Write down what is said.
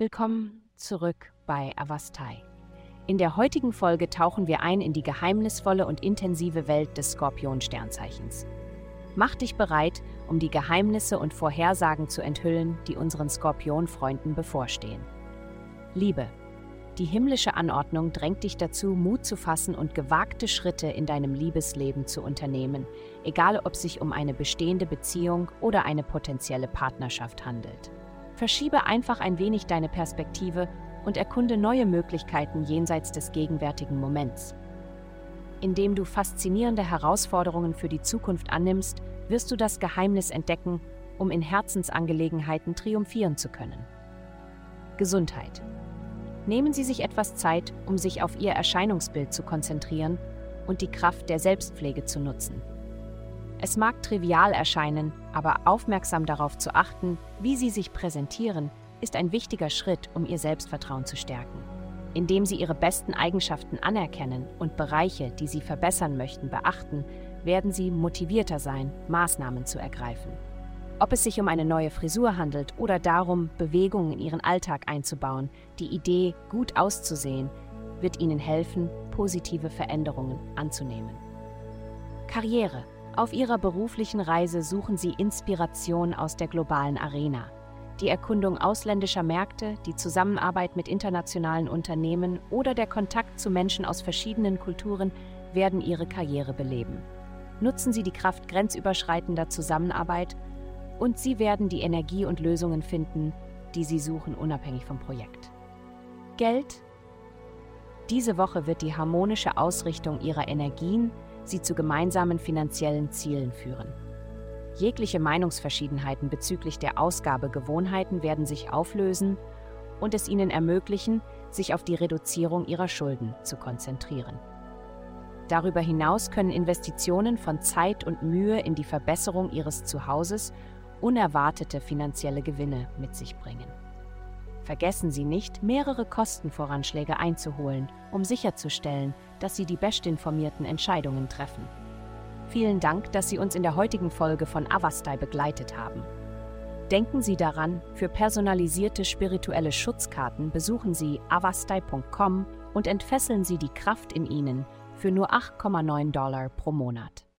Willkommen zurück bei Avastai. In der heutigen Folge tauchen wir ein in die geheimnisvolle und intensive Welt des Skorpion-Sternzeichens. Mach dich bereit, um die Geheimnisse und Vorhersagen zu enthüllen, die unseren Skorpion-Freunden bevorstehen. Liebe. Die himmlische Anordnung drängt dich dazu, Mut zu fassen und gewagte Schritte in deinem Liebesleben zu unternehmen, egal ob sich um eine bestehende Beziehung oder eine potenzielle Partnerschaft handelt. Verschiebe einfach ein wenig deine Perspektive und erkunde neue Möglichkeiten jenseits des gegenwärtigen Moments. Indem du faszinierende Herausforderungen für die Zukunft annimmst, wirst du das Geheimnis entdecken, um in Herzensangelegenheiten triumphieren zu können. Gesundheit. Nehmen Sie sich etwas Zeit, um sich auf Ihr Erscheinungsbild zu konzentrieren und die Kraft der Selbstpflege zu nutzen. Es mag trivial erscheinen, aber aufmerksam darauf zu achten, wie Sie sich präsentieren, ist ein wichtiger Schritt, um Ihr Selbstvertrauen zu stärken. Indem Sie Ihre besten Eigenschaften anerkennen und Bereiche, die Sie verbessern möchten, beachten, werden Sie motivierter sein, Maßnahmen zu ergreifen. Ob es sich um eine neue Frisur handelt oder darum, Bewegungen in Ihren Alltag einzubauen, die Idee, gut auszusehen, wird Ihnen helfen, positive Veränderungen anzunehmen. Karriere auf ihrer beruflichen Reise suchen sie Inspiration aus der globalen Arena. Die Erkundung ausländischer Märkte, die Zusammenarbeit mit internationalen Unternehmen oder der Kontakt zu Menschen aus verschiedenen Kulturen werden ihre Karriere beleben. Nutzen Sie die Kraft grenzüberschreitender Zusammenarbeit und Sie werden die Energie und Lösungen finden, die Sie suchen, unabhängig vom Projekt. Geld? Diese Woche wird die harmonische Ausrichtung Ihrer Energien sie zu gemeinsamen finanziellen Zielen führen. Jegliche Meinungsverschiedenheiten bezüglich der Ausgabegewohnheiten werden sich auflösen und es ihnen ermöglichen, sich auf die Reduzierung ihrer Schulden zu konzentrieren. Darüber hinaus können Investitionen von Zeit und Mühe in die Verbesserung ihres Zuhauses unerwartete finanzielle Gewinne mit sich bringen. Vergessen Sie nicht, mehrere Kostenvoranschläge einzuholen, um sicherzustellen, dass Sie die bestinformierten Entscheidungen treffen. Vielen Dank, dass Sie uns in der heutigen Folge von Avastai begleitet haben. Denken Sie daran, für personalisierte spirituelle Schutzkarten besuchen Sie avastai.com und entfesseln Sie die Kraft in Ihnen für nur 8,9 Dollar pro Monat.